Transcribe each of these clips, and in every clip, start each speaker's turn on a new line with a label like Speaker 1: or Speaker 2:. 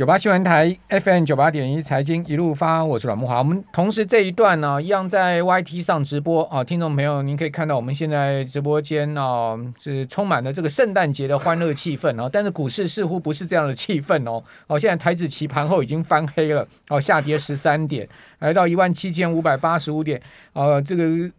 Speaker 1: 九八新闻台 FM 九八点一财经一路发，我是阮木华。我们同时这一段呢、一样在 YT 上直播啊，听众朋友，您可以看到我们现在直播间啊，是充满了这个圣诞节的欢乐气氛哦、啊。但是股市似乎不是这样的气氛哦。哦、现在台指期盘后已经翻黑了，哦、下跌十三点，来到一万七千五百八十五点，啊，这个。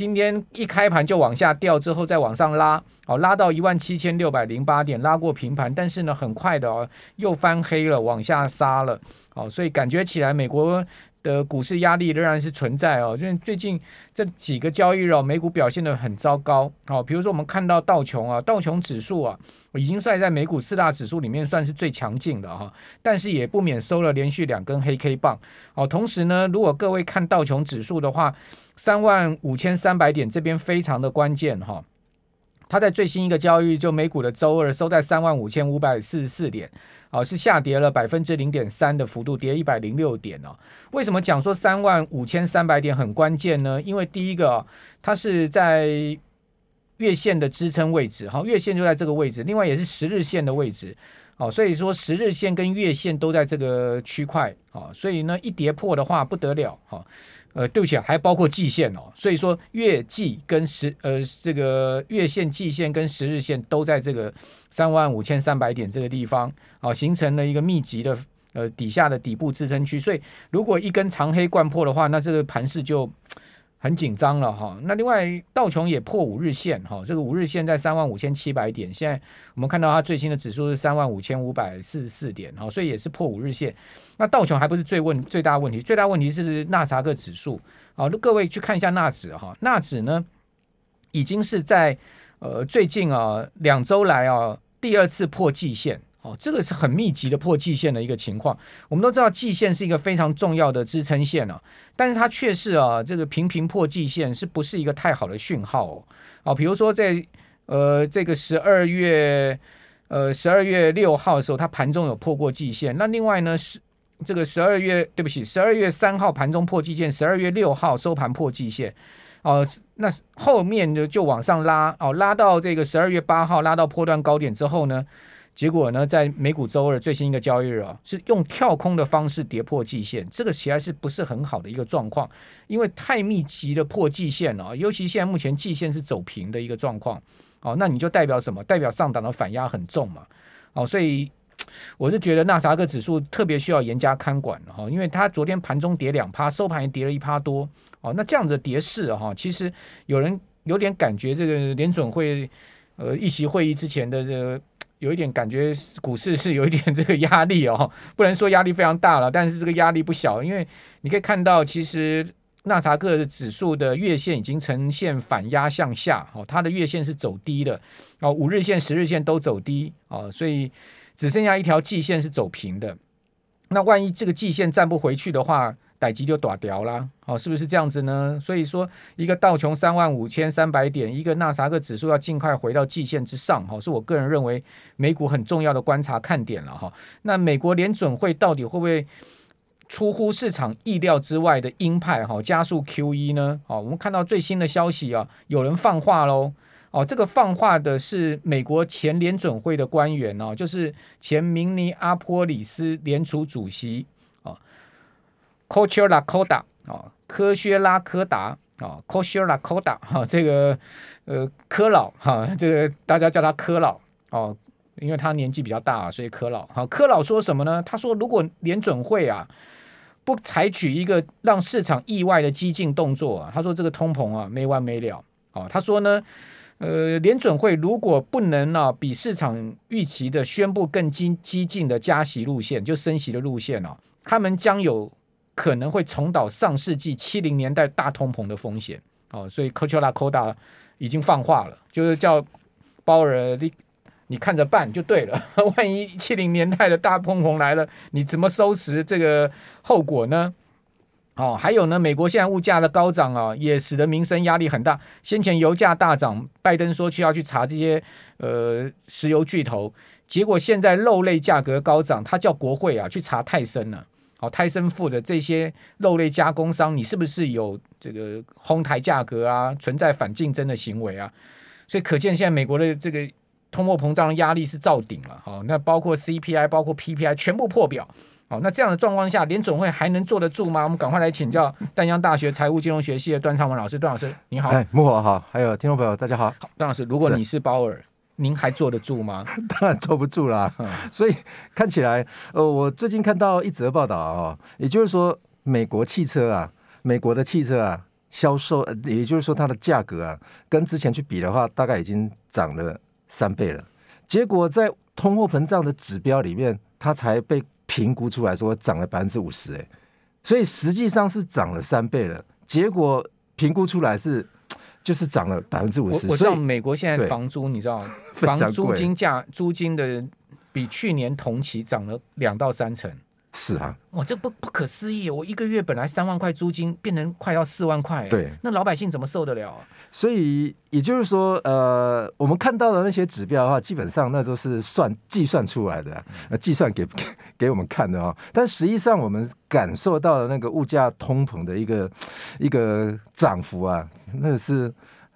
Speaker 1: 今天一开盘就往下掉，之后再往上拉，哦，拉到一万七千六百零八点，拉过平盘，但是呢，很快的哦，又翻黑了，往下杀了，哦，所以感觉起来美国的股市压力仍然是存在哦，因为最近这几个交易日哦，美股表现得很糟糕，哦，比如说我们看到道琼啊，道琼指数啊，已经算在美股四大指数里面算是最强劲的哈，但是也不免收了连续两根黑 K 棒，哦，同时呢，如果各位看道琼指数的话。三万五千三百点这边非常的关键哈，它在最新一个交易就美股的周二收在三万五千五百四十四点，啊是下跌了百分之零点三的幅度，跌一百零六点哦。为什么讲说三万五千三百点很关键呢？因为第一个它是在月线的支撑位置，哈，月线就在这个位置，另外也是十日线的位置，哦，所以说十日线跟月线都在这个区块，啊，所以呢一跌破的话不得了，哈。呃，对不起啊，还包括季线哦，所以说月季跟十呃这个月线、季线跟十日线都在这个三万五千三百点这个地方啊，形成了一个密集的呃底下的底部支撑区，所以如果一根长黑贯破的话，那这个盘势就。很紧张了哈，那另外道琼也破五日线哈，这个五日线在三万五千七百点，现在我们看到它最新的指数是三万五千五百四十四点哈，所以也是破五日线。那道琼还不是最问最大问题，最大问题是纳查克指数啊，各位去看一下纳指哈，纳指呢已经是在呃最近啊两周来啊第二次破季线。哦，这个是很密集的破季线的一个情况。我们都知道季线是一个非常重要的支撑线啊，但是它却是啊，这个频频破季线是不是一个太好的讯号哦？啊，比如说在呃这个十二月呃十二月六号的时候，它盘中有破过季线。那另外呢是这个十二月对不起，十二月三号盘中破季线，十二月六号收盘破季线。哦，那后面就就往上拉哦，拉到这个十二月八号拉到破段高点之后呢？结果呢，在美股周二最新一个交易日啊，是用跳空的方式跌破季线，这个其实是不是很好的一个状况？因为太密集的破季线了，尤其现在目前季线是走平的一个状况，哦，那你就代表什么？代表上档的反压很重嘛，哦，所以 我是觉得纳斯达克指数特别需要严加看管哈，因为它昨天盘中跌两趴，收盘也跌了一趴多，哦，那这样子的跌势哈，其实有人有点感觉这个联准会呃议息会议之前的这个。有一点感觉，股市是有一点这个压力哦，不能说压力非常大了，但是这个压力不小，因为你可以看到，其实纳查克的指数的月线已经呈现反压向下，哦，它的月线是走低的，哦，五日线、十日线都走低，哦，所以只剩下一条季线是走平的。那万一这个季线站不回去的话，待机就打掉啦，哦，是不是这样子呢？所以说，一个道琼三万五千三百点，一个纳斯达克指数要尽快回到季线之上，哈，是我个人认为美股很重要的观察看点了，哈。那美国联准会到底会不会出乎市场意料之外的鹰派，哈，加速 QE 呢？哦，我们看到最新的消息啊，有人放话喽，哦，这个放话的是美国前联准会的官员哦，就是前明尼阿波里斯联储主席。科薛拉科达啊，科薛拉科达啊，科薛拉科达哈，这个呃科老哈，这个大家叫他科老哦，因为他年纪比较大，所以科老哈。科老说什么呢？他说，如果联准会啊不采取一个让市场意外的激进动作啊，他说这个通膨啊没完没了哦。他说呢，呃，联准会如果不能啊比市场预期的宣布更激激进的加息路线，就升息的路线哦，他们将有。可能会重蹈上世纪七零年代大通膨的风险哦，所以科丘拉科达已经放话了，就是叫鲍尔你你看着办就对了。万一七零年代的大通膨来了，你怎么收拾这个后果呢？哦，还有呢，美国现在物价的高涨啊，也使得民生压力很大。先前油价大涨，拜登说去要去查这些呃石油巨头，结果现在肉类价格高涨，他叫国会啊去查泰森了。好，泰森富的这些肉类加工商，你是不是有这个哄抬价格啊？存在反竞争的行为啊？所以可见现在美国的这个通货膨胀的压力是造顶了，好，那包括 CPI、包括 PPI 全部破表，好，那这样的状况下，联准会还能坐得住吗？我们赶快来请教淡江大学财务金融学系的段昌文老师，段老师你好，
Speaker 2: 哎，慕驊好，还有听众朋友大家好，
Speaker 1: 好，段老师，如果你是鲍尔，您还坐得住吗？
Speaker 2: 当然坐不住啦，嗯、所以看起来，呃，我最近看到一则报道啊、哦，也就是说，美国汽车啊，美国的汽车啊，销售，也就是说它的价格啊，跟之前去比的话，大概已经涨了。三倍了，结果在通货膨胀的指标里面，它才被评估出来说涨了百分之五十，哎，所以实际上是涨了三倍了。结果评估出来是就是涨了百分之五十。
Speaker 1: 我知道美国现在房租，你知道 房租金价租金的比去年同期涨了两到三成。
Speaker 2: 是啊，
Speaker 1: 哇，这不不可思议！我一个月本来三万块租金，变成快要四万块，
Speaker 2: 对，
Speaker 1: 那老百姓怎么受得了？
Speaker 2: 所以也就是说，呃，我们看到的那些指标的话，基本上那都是算计算出来的，呃，计算给给 给我们看的哦。但实际上，我们感受到的那个物价通膨的一个一个涨幅啊，那是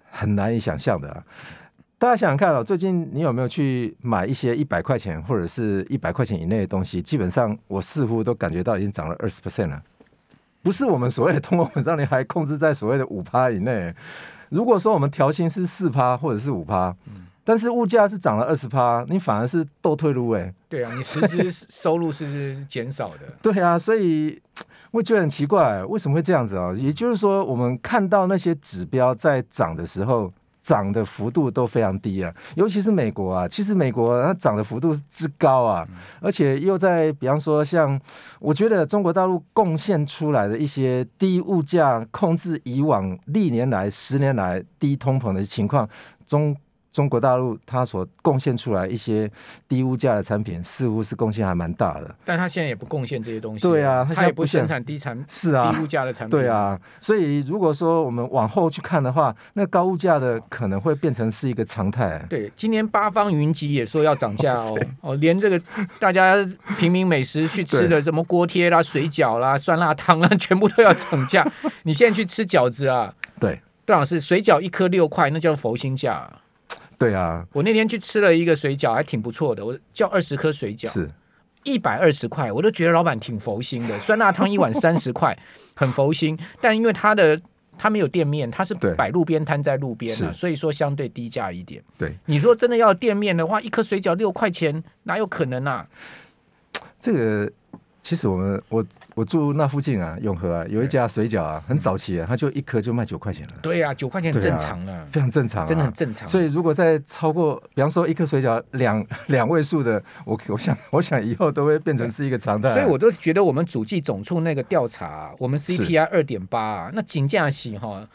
Speaker 2: 很难以想象的啊。大家想想看哦，最近你有没有去买一些一百块钱或者是一百块钱以内的东西？基本上我似乎都感觉到已经涨了二十 percent 了。不是我们所谓的通货膨胀，你还控制在所谓的五趴以内。如果说我们调薪是四趴或者是五趴，但是物价是涨了二十趴，你反而是倒退路哎。
Speaker 1: 对啊，你实质收入是减少的。
Speaker 2: 对啊，所以我觉得很奇怪，为什么会这样子啊？也就是说，我们看到那些指标在涨的时候。涨的幅度都非常低啊，尤其是美国啊，其实美国它涨的幅度之高啊，而且又在比方说像，我觉得中国大陆贡献出来的一些低物价控制以往历年来十年来低通膨的情况中。中国大陆它所贡献出来一些低物价的产品，似乎是贡献还蛮大的。
Speaker 1: 但它现在也不贡献这些东西。
Speaker 2: 对啊，
Speaker 1: 它也不生产低产
Speaker 2: 是啊
Speaker 1: 低物价的产品。
Speaker 2: 对啊，所以如果说我们往后去看的话，那高物价的可能会变成是一个常态。
Speaker 1: 对，今年八方云集也说要涨价哦 哦，连这个大家平民美食去吃的 什么锅贴啦、水饺啦、酸辣汤啦，全部都要涨价。你现在去吃饺子啊？
Speaker 2: 对，
Speaker 1: 段老师，水饺一颗六块，那叫佛心价。
Speaker 2: 对啊，
Speaker 1: 我那天去吃了一个水饺，还挺不错的。我叫二十颗水饺，是一百二十块，我都觉得老板挺佛心的。酸辣汤一碗三十块，很佛心。但因为他的他没有店面，他是摆路边摊在路边啊，所以说相对低价一点。
Speaker 2: 对，
Speaker 1: 你说真的要店面的话，一颗水饺六块钱，哪有可能啊？
Speaker 2: 这个。其实我们我我住那附近啊，永和啊，有一家水饺啊，很早期啊，它就一颗就卖九块钱了。
Speaker 1: 对啊，九块钱很正常啊，
Speaker 2: 非常正常，
Speaker 1: 真的很正常。
Speaker 2: 所以如果再超过，比方说一颗水饺两 两位数的，我我想我想以后都会变成是一个常态。
Speaker 1: 所以我都觉得我们主计总处那个调查，我们 CPI 二点八，那金价喜哈，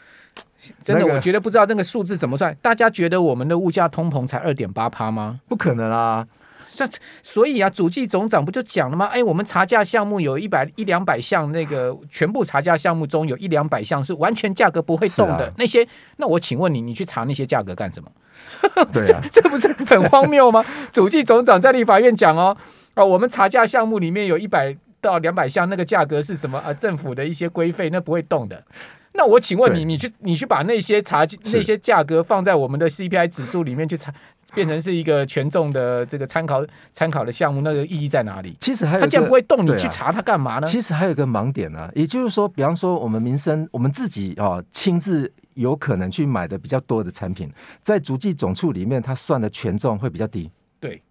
Speaker 1: 真的我觉得不知道那个数字怎么算。大家觉得我们的物价通膨才二点八趴吗？
Speaker 2: 不可能啊！
Speaker 1: 所以啊，主计总长不就讲了吗？哎，我们查价项目有一百一两百项，那个全部查价项目中有一两百项是完全价格不会动的。啊、那些，那我请问你，你去查那些价格干什么？
Speaker 2: 对啊，
Speaker 1: 这这不是很荒谬吗？主计总长在立法院讲哦，啊，我们查价项目里面有一百到两百项，那个价格是什么啊？政府的一些规费，那不会动的。那我请问你，你去你去把那些查那些价格放在我们的 CPI 指数里面去查。变成是一个权重的这个参考参考的项目，那个意义在哪里？
Speaker 2: 其实还有，
Speaker 1: 它既然不会动，你去查它干嘛呢？
Speaker 2: 其实还有一个盲点呢、啊，也就是说，比方说我们民生，我们自己啊亲自有可能去买的比较多的产品，在足迹总处里面，它算的权重会比较低。
Speaker 1: 对。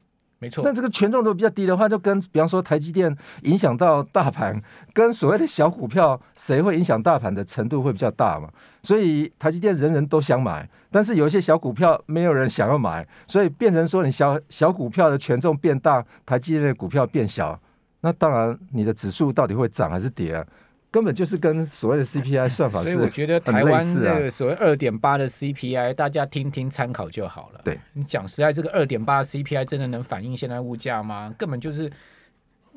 Speaker 1: 没错，
Speaker 2: 但这个权重都比较低的话，就跟比方说台积电影响到大盘，跟所谓的小股票谁会影响大盘的程度会比较大嘛？所以台积电人人都想买，但是有一些小股票没有人想要买，所以变成说你小小股票的权重变大，台积电的股票变小，那当然你的指数到底会涨还是跌啊？根本就是跟所谓的 CPI 算法，所以
Speaker 1: 我觉得台湾那个所谓二点八的 CPI，大家听听参考就好了。
Speaker 2: 对，
Speaker 1: 你讲实在，这个二点八 CPI 真的能反映现在物价吗？根本就是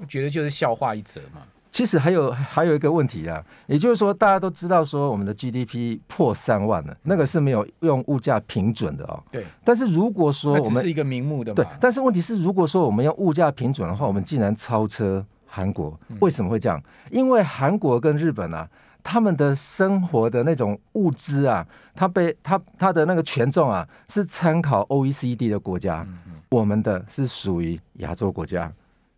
Speaker 1: 觉得就是笑话一则嘛。
Speaker 2: 其实还有还有一个问题啊，也就是说大家都知道说我们的 GDP 破三万了，那个是没有用物价平准的哦。
Speaker 1: 对。
Speaker 2: 但是如果说我们
Speaker 1: 是一个名目的嘛，
Speaker 2: 对。但是问题是，如果说我们用物价平准的话，我们竟然超车。韩国为什么会这样？因为韩国跟日本啊，他们的生活的那种物资啊，它被它它的那个权重啊，是参考 OECD 的国家，我们的是属于亚洲国家，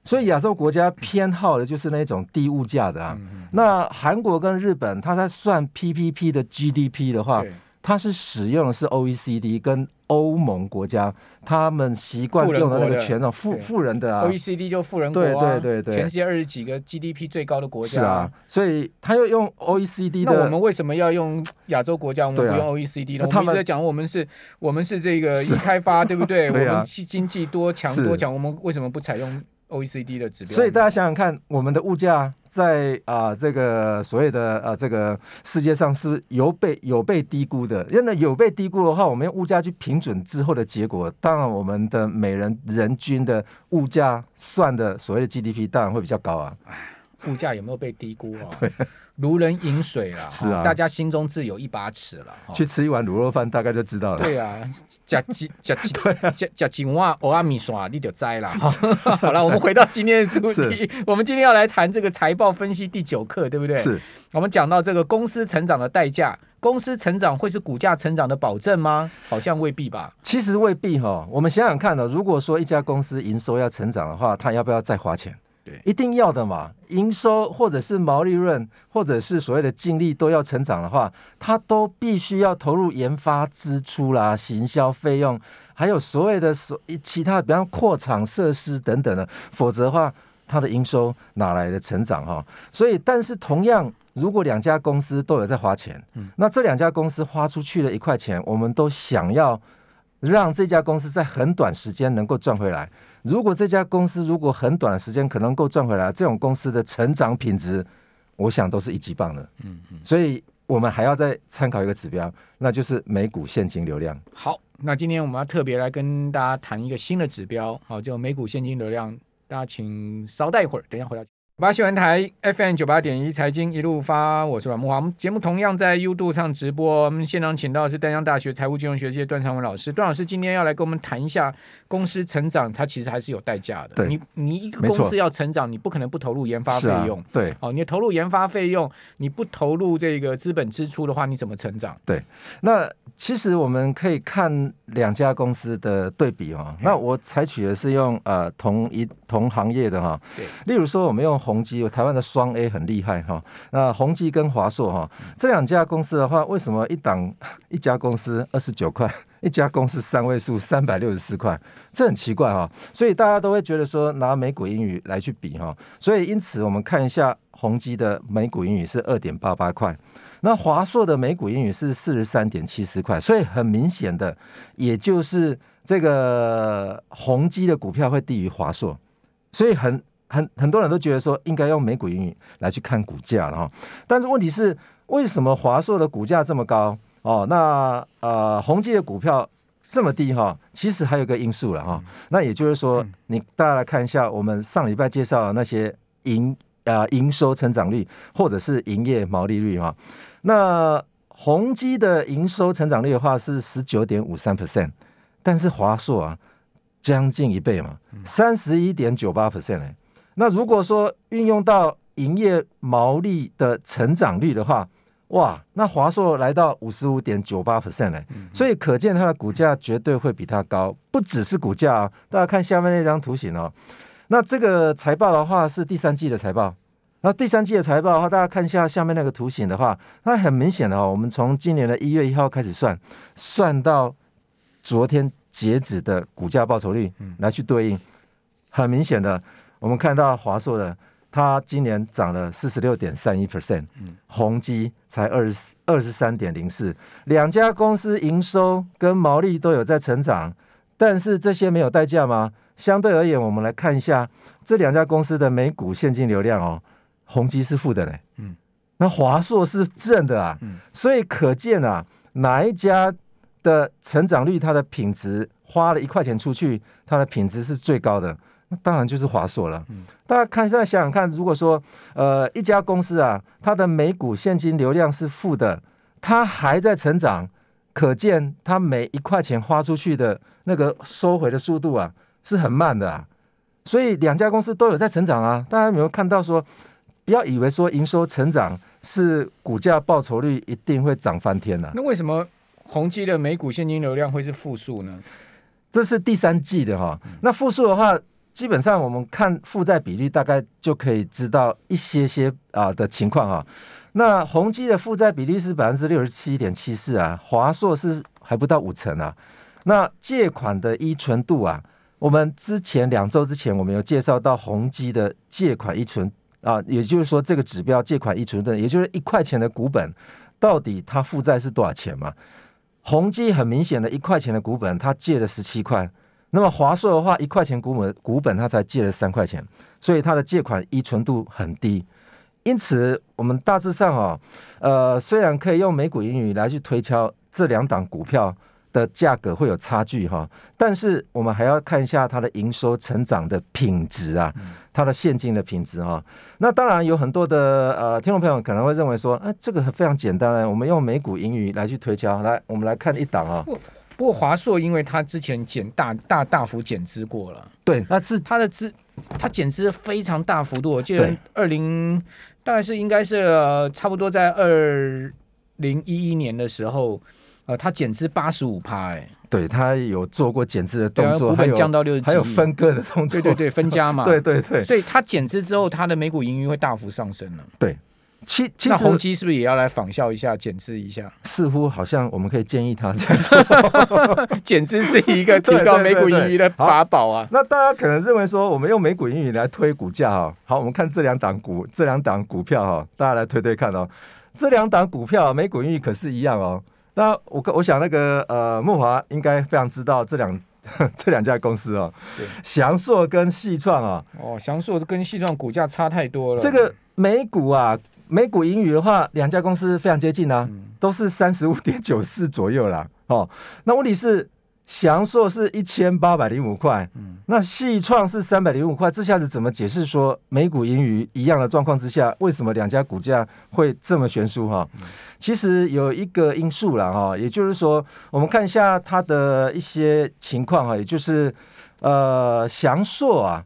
Speaker 2: 所以亚洲国家偏好的就是那种低物价的啊。那韩国跟日本，他在算 PPP 的 GDP 的话，它是使用的是 OECD 跟欧盟国家，他们习惯用的那个权重，富富人的啊
Speaker 1: ，OECD 就富人国啊，
Speaker 2: 对对对对，
Speaker 1: 全世界二十几个 GDP 最高的国家，
Speaker 2: 是啊，所以他又用 OECD 的，
Speaker 1: 那我们为什么要用亚洲国家？我们不用 OECD 呢？我们一直在讲我们是，我们是这个一开发，对不对？我们经济多强多强，我们为什么不采用？OECD 的指标，
Speaker 2: 所以大家想想看，我们的物价在啊、呃、这个所谓的啊这个世界上是有被有被低估的。因为有被低估的话，我们用物价去平准之后的结果，当然我们的每人人均的物价算的所谓的 GDP 当然会比较高啊。
Speaker 1: 物价有没有被低估啊？对。如人饮水了，是啊，大家心中自有一把尺了。
Speaker 2: 去吃一碗卤肉饭，大概就知道了。
Speaker 1: 对啊，吃几吃几 吃吃几碗蚵仔面线，你就栽了。好了，我们回到今天的主题，我们今天要来谈这个财报分析第九课，对不对？
Speaker 2: 是。
Speaker 1: 我们讲到这个公司成长的代价，公司成长会是股价成长的保证吗？好像未必吧。
Speaker 2: 其实未必哈。我们想想看呢，如果说一家公司营收要成长的话，它要不要再花钱？
Speaker 1: 对，
Speaker 2: 一定要的嘛。营收或者是毛利润，或者是所谓的净利都要成长的话，它都必须要投入研发支出啦、行销费用，还有所谓的所其他，比方扩厂设施等等的，否则的话，它的营收哪来的成长哈？所以，但是同样，如果两家公司都有在花钱，嗯，那这两家公司花出去的一块钱，我们都想要让这家公司在很短时间能够赚回来。如果这家公司如果很短的时间可能够赚回来，这种公司的成长品质，我想都是一级棒的。嗯嗯，所以我们还要再参考一个指标，那就是每股现金流量。
Speaker 1: 好，那今天我们要特别来跟大家谈一个新的指标，好，就每股现金流量。大家请稍待一会儿，等一下回来。八新闻台 FM 九八点一财经一路发，我是阮慕华。我们节目同样在 YouTube 上直播。我们现场请到的是丹江大学财务金融学系段长文老师。段老师今天要来跟我们谈一下公司成长，它其实还是有代价的。
Speaker 2: 对，
Speaker 1: 你你一个公司要成长，你不可能不投入研发费用。
Speaker 2: 啊、对，
Speaker 1: 哦，你投入研发费用，你不投入这个资本支出的话，你怎么成长？
Speaker 2: 对，那其实我们可以看两家公司的对比哦。那我采取的是用呃同一同行业的哈。对，例如说我们用宏碁，台湾的。双 A 很厉害哈，那宏基跟华硕哈这两家公司的话，为什么一档一家公司二十九块，一家公司三位数三百六十四块，这很奇怪哈，所以大家都会觉得说拿美股英语来去比哈，所以因此我们看一下宏基的美股英语是二点八八块，那华硕的美股英语是四十三点七四块，所以很明显的，也就是这个宏基的股票会低于华硕，所以很。很很多人都觉得说应该用美股盈余来去看股价了哈，但是问题是为什么华硕的股价这么高哦？那呃宏基的股票这么低哈？其实还有一个因素了哈，那也就是说你大家来看一下我们上礼拜介绍的那些营啊营收成长率或者是营业毛利率哈，那宏基的营收成长率的话是十九点五三 percent，但是华硕啊将近一倍嘛，三十一点九八 percent 哎。那如果说运用到营业毛利的成长率的话，哇，那华硕来到五十五点九八 percent 呢，所以可见它的股价绝对会比它高，不只是股价啊，大家看下面那张图形哦。那这个财报的话是第三季的财报，那第三季的财报的话，大家看一下下面那个图形的话，那很明显的哦，我们从今年的一月一号开始算，算到昨天截止的股价报酬率来去对应，很明显的。我们看到华硕的，它今年涨了四十六点三一 percent，宏基才二十二十三点零四，两家公司营收跟毛利都有在成长，但是这些没有代价吗？相对而言，我们来看一下这两家公司的每股现金流量哦，宏基是负的嘞，嗯，那华硕是正的啊，嗯，所以可见啊，哪一家的成长率，它的品质花了一块钱出去，它的品质是最高的。那当然就是华硕了。嗯大家看，现在想想看，如果说呃一家公司啊，它的每股现金流量是负的，它还在成长，可见它每一块钱花出去的那个收回的速度啊是很慢的啊。所以两家公司都有在成长啊。大家有没有看到说，不要以为说营收成长是股价报酬率一定会涨翻天的、啊。
Speaker 1: 那为什么宏基的每股现金流量会是负数呢？
Speaker 2: 这是第三季的哈。那负数的话，基本上我们看负债比率，大概就可以知道一些些啊的情况哈。那宏基的负债比例是百分之六十七点七四啊，华硕是还不到五成啊。那借款的依存度啊，我们之前两周之前我们有介绍到宏基的借款依存啊，也就是说这个指标借款依存度，也就是一块钱的股本，到底它负债是多少钱嘛？宏基很明显的一块钱的股本，它借了十七块，那么华硕的话一块钱股本股本它才借了三块钱，所以它的借款依存度很低。因此我们大致上啊，呃，虽然可以用美股盈余来去推敲这两档股票。的价格会有差距哈，但是我们还要看一下它的营收成长的品质啊，它的现金的品质哈。那当然有很多的呃听众朋友可能会认为说，哎，这个非常简单，我们用美股盈余来去推敲。来，我们来看一档啊。不，
Speaker 1: 不过华硕因为它之前减大大大幅减资过了，
Speaker 2: 对，那是
Speaker 1: 它的资，它减资非常大幅度，我记得二零大概是应该是、呃、差不多在二零一一年的时候。呃，它减资八十五趴，哎，
Speaker 2: 对它有做过减资的动作，
Speaker 1: 股本降到六十几，
Speaker 2: 还有分割的动作，
Speaker 1: 对对对，分家嘛，
Speaker 2: 对对对，
Speaker 1: 所以它减资之后，它的每股盈余会大幅上升了。
Speaker 2: 对，其其实
Speaker 1: 那宏基是不是也要来仿效一下减资一下？
Speaker 2: 似乎好像我们可以建议他这样做，
Speaker 1: 减资是一个提高美股盈余的法宝啊。
Speaker 2: 那大家可能认为说，我们用美股盈余来推股价啊，好，我们看这两档股，这两档股票哈，大家来推推看哦，这两档股票美股盈余可是一样哦。那我我想那个呃慕华应该非常知道这两 这两家公司哦，祥硕跟细创啊。
Speaker 1: 哦，祥硕跟细创股价差太多了。
Speaker 2: 这个美股啊，每股盈余的话，两家公司非常接近啊，嗯、都是三十五点九四左右啦。哦，那问题是。翔硕是一千八百零五块，嗯，那细创是三百零五块，这下子怎么解释说每股盈余一样的状况之下，为什么两家股价会这么悬殊哈？其实有一个因素了哈，也就是说，我们看一下它的一些情况哈，也就是呃翔硕啊，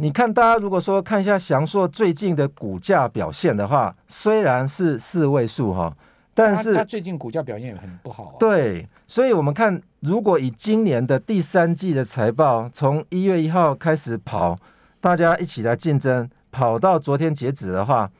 Speaker 2: 你看大家如果说看一下翔硕最近的股价表现的话，虽然是四位数哈。但是
Speaker 1: 它最近股价表现也很不好啊。
Speaker 2: 对，所以我们看，如果以今年的第三季的财报从一月一号开始跑，大家一起来竞争，跑到昨天截止的话，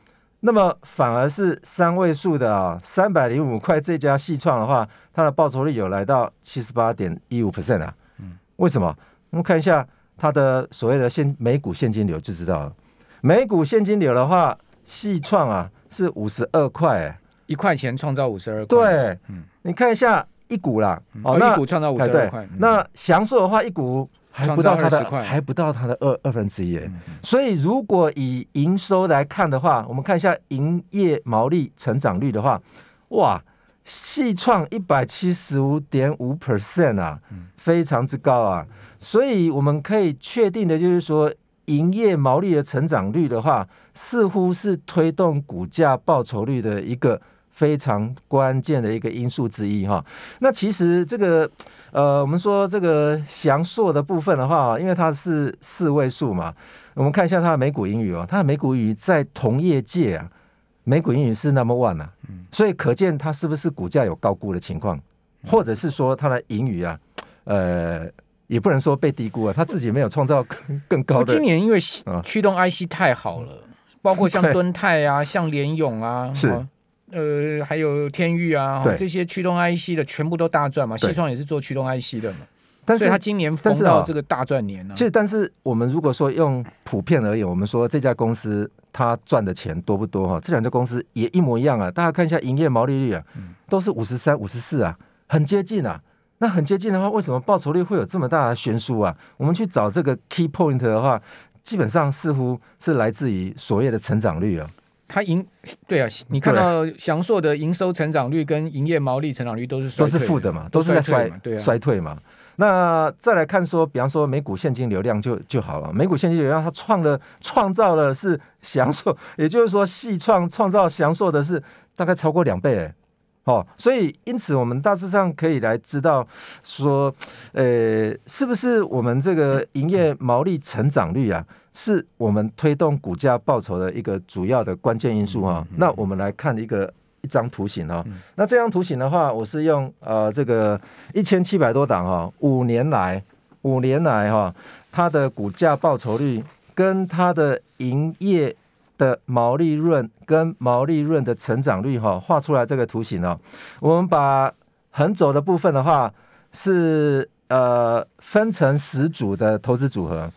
Speaker 2: 那么反而是三位数的啊，三百零五块这家矽创的话，它的报酬率有来到七十八点一五 percent 啊。嗯，为什么？我们看一下它的所谓的现每股现金流就知道了。每股现金流的话，细创啊是五十二块欸。
Speaker 1: 一块钱创造五十二块，
Speaker 2: 对，嗯，你看一下一股啦，
Speaker 1: 哦，一股创造五十二块，
Speaker 2: 那祥硕的话，一股还不到它的，还不到它的二二分之一，所以如果以营收来看的话，我们看一下营业毛利成长率的话，哇，矽创一百七十五点五 percent 啊，非常之高啊，所以我们可以确定的就是说，营业毛利的成长率的话，似乎是推动股价报酬率的一个。非常关键的一个因素之一哈，那其实这个呃，我们说这个翔硕的部分的话，因为它是四位数嘛，我们看一下它的每股盈余哦，它的每股盈余在同业界啊，每股盈余是 number one 啊，所以可见它是不是股价有高估的情况，或者是说它的盈余啊，呃，也不能说被低估啊，它自己没有创造更更高的。
Speaker 1: 今年因为驱动 IC 太好了，包括像敦泰啊，像联咏啊，
Speaker 2: 是。
Speaker 1: 呃，还有天域啊，这些驱动 IC 的全部都大赚嘛。西创也是做驱动 IC 的嘛，但是他今年逢到这个大赚年呢、啊。
Speaker 2: 其实，但是我们如果说用普遍而言，我们说这家公司它赚的钱多不多哈？这两家公司也一模一样啊。大家看一下营业毛利率啊，都是五十三、五十四啊，很接近啊。那很接近的话，为什么报酬率会有这么大的悬殊啊？我们去找这个 key point 的话，基本上似乎是来自于所谓的成长率啊。
Speaker 1: 它营对啊，你看到祥硕的营收成长率跟营业毛利成长率都是
Speaker 2: 都是负的嘛，都是在衰对、啊、衰退嘛。那再来看说，比方说每股现金流量就就好了，每股现金流量它创了创造了是享受，也就是说系创创造享受的是大概超过两倍哎，哦，所以因此我们大致上可以来知道说，呃，是不是我们这个营业毛利成长率啊，是我们推动股价报酬的一个主要的关键因素啊？那我们来看一个一张图形啊。那这张图形的话，我是用呃这个一千七百多档哈，五年来五年来哈，它的股价报酬率跟它的营业。的毛利润跟毛利润的成长率哈，画出来这个图形哦。我们把横轴的部分的话是呃分成十组的投资组合，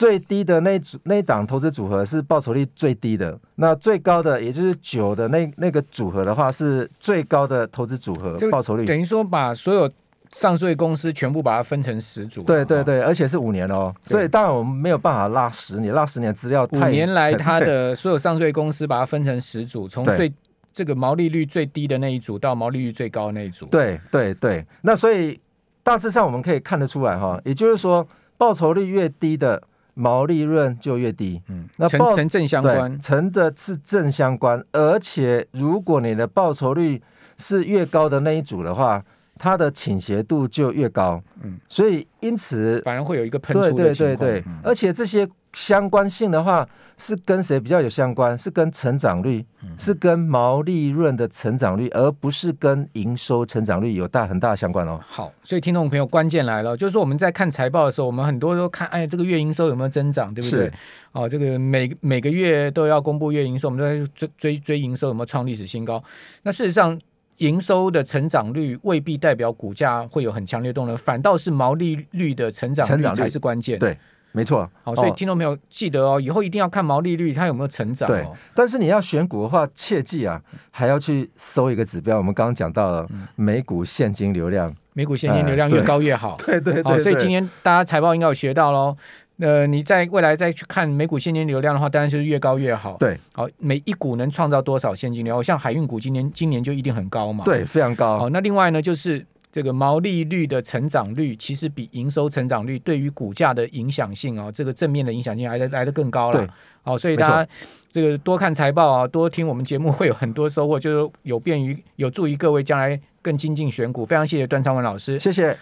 Speaker 2: 最低的那组那档投资组合是报酬率最低的，那最高的也就是九的那那个组合的话是最高的投资组合报酬率。
Speaker 1: 等于说把所有。上市公司全部把它分成十组，
Speaker 2: 对对对，而且是五年哦，所以当然我们没有办法拉十年，拉十年资料太。
Speaker 1: 五年来，它的所有上市公司把它分成十组，从最这个毛利率最低的那一组到毛利率最高的那一组。
Speaker 2: 对对对，那所以大致上我们可以看得出来哈，也就是说报酬率越低的毛利润就越低，
Speaker 1: 嗯，那成成正相关，
Speaker 2: 成的是正相关，而且如果你的报酬率是越高的那一组的话。它的倾斜度就越高，嗯，所以因此
Speaker 1: 反而会有一个喷出的情况，
Speaker 2: 对对。对对，嗯、而且这些相关性的话是跟谁比较有相关？是跟成长率，嗯、是跟毛利润的成长率，而不是跟营收成长率有大很大的相关哦。
Speaker 1: 好，所以听众朋友，关键来了，就是说我们在看财报的时候，我们很多都看，哎，这个月营收有没有增长，对不对？哦，这个每每个月都要公布月营收，我们都在追追追营收有没有创历史新高。那事实上。营收的成长率未必代表股价会有很强烈动能，反倒是毛利率的成长率才是关键。
Speaker 2: 对，没错。
Speaker 1: 好，所以听众朋友记得哦，以后一定要看毛利率它有没有成长哦。
Speaker 2: 对，但是你要选股的话，切记啊，还要去搜一个指标。我们刚刚讲到了每股现金流量，
Speaker 1: 每股现金流量越高越好。
Speaker 2: 对对对。
Speaker 1: 好，所以今天大家财报应该有学到喽。呃，你在未来再去看每股现金流量的话，当然就是越高越好。
Speaker 2: 对，
Speaker 1: 好，每一股能创造多少现金流？像海运股今年今年就一定很高嘛。
Speaker 2: 对，非常高。
Speaker 1: 好，那另外呢，就是这个毛利率的成长率，其实比营收成长率对于股价的影响性啊，这个正面的影响性来的来的更高了。对，哦，所以大家这个多看财报啊，多听我们节目会有很多收获，就是有便于有助于各位将来更精进选股。非常谢谢段昌文老师，
Speaker 2: 谢谢。